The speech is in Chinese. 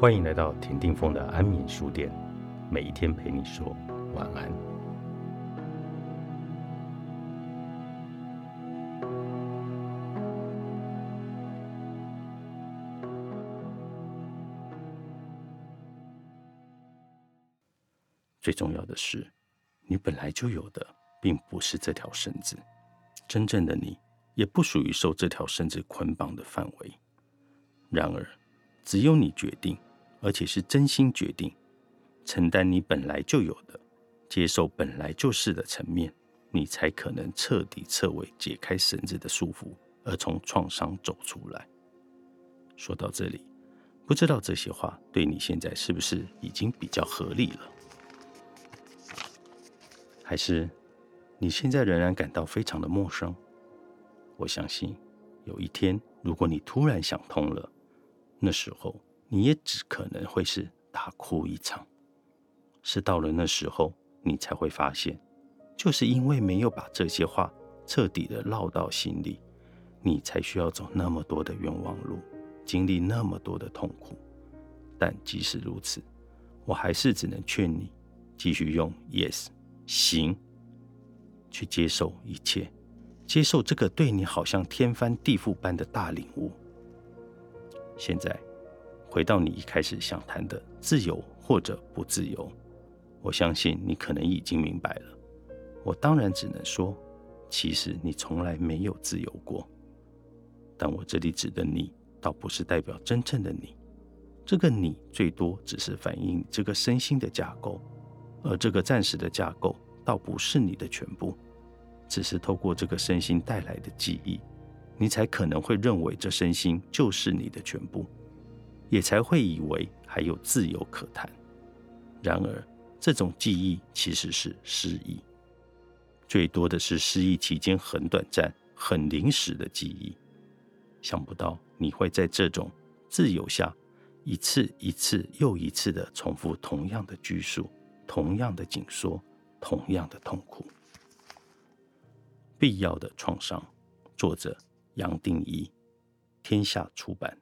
欢迎来到田定峰的安眠书店，每一天陪你说晚安。最重要的是，你本来就有的，并不是这条绳子。真正的你，也不属于受这条绳子捆绑的范围。然而，只有你决定，而且是真心决定，承担你本来就有的，接受本来就是的层面，你才可能彻底彻尾解开绳子的束缚，而从创伤走出来。说到这里，不知道这些话对你现在是不是已经比较合理了？还是你现在仍然感到非常的陌生？我相信，有一天，如果你突然想通了，那时候你也只可能会是大哭一场。是到了那时候，你才会发现，就是因为没有把这些话彻底的烙到心里，你才需要走那么多的冤枉路，经历那么多的痛苦。但即使如此，我还是只能劝你，继续用 yes。行，去接受一切，接受这个对你好像天翻地覆般的大领悟。现在，回到你一开始想谈的自由或者不自由，我相信你可能已经明白了。我当然只能说，其实你从来没有自由过。但我这里指的你，倒不是代表真正的你，这个你最多只是反映这个身心的架构。而这个暂时的架构，倒不是你的全部，只是透过这个身心带来的记忆，你才可能会认为这身心就是你的全部，也才会以为还有自由可谈。然而，这种记忆其实是失忆，最多的是失忆期间很短暂、很临时的记忆。想不到你会在这种自由下，一次一次又一次的重复同样的拘束。同样的紧缩，同样的痛苦。必要的创伤，作者杨定一，天下出版。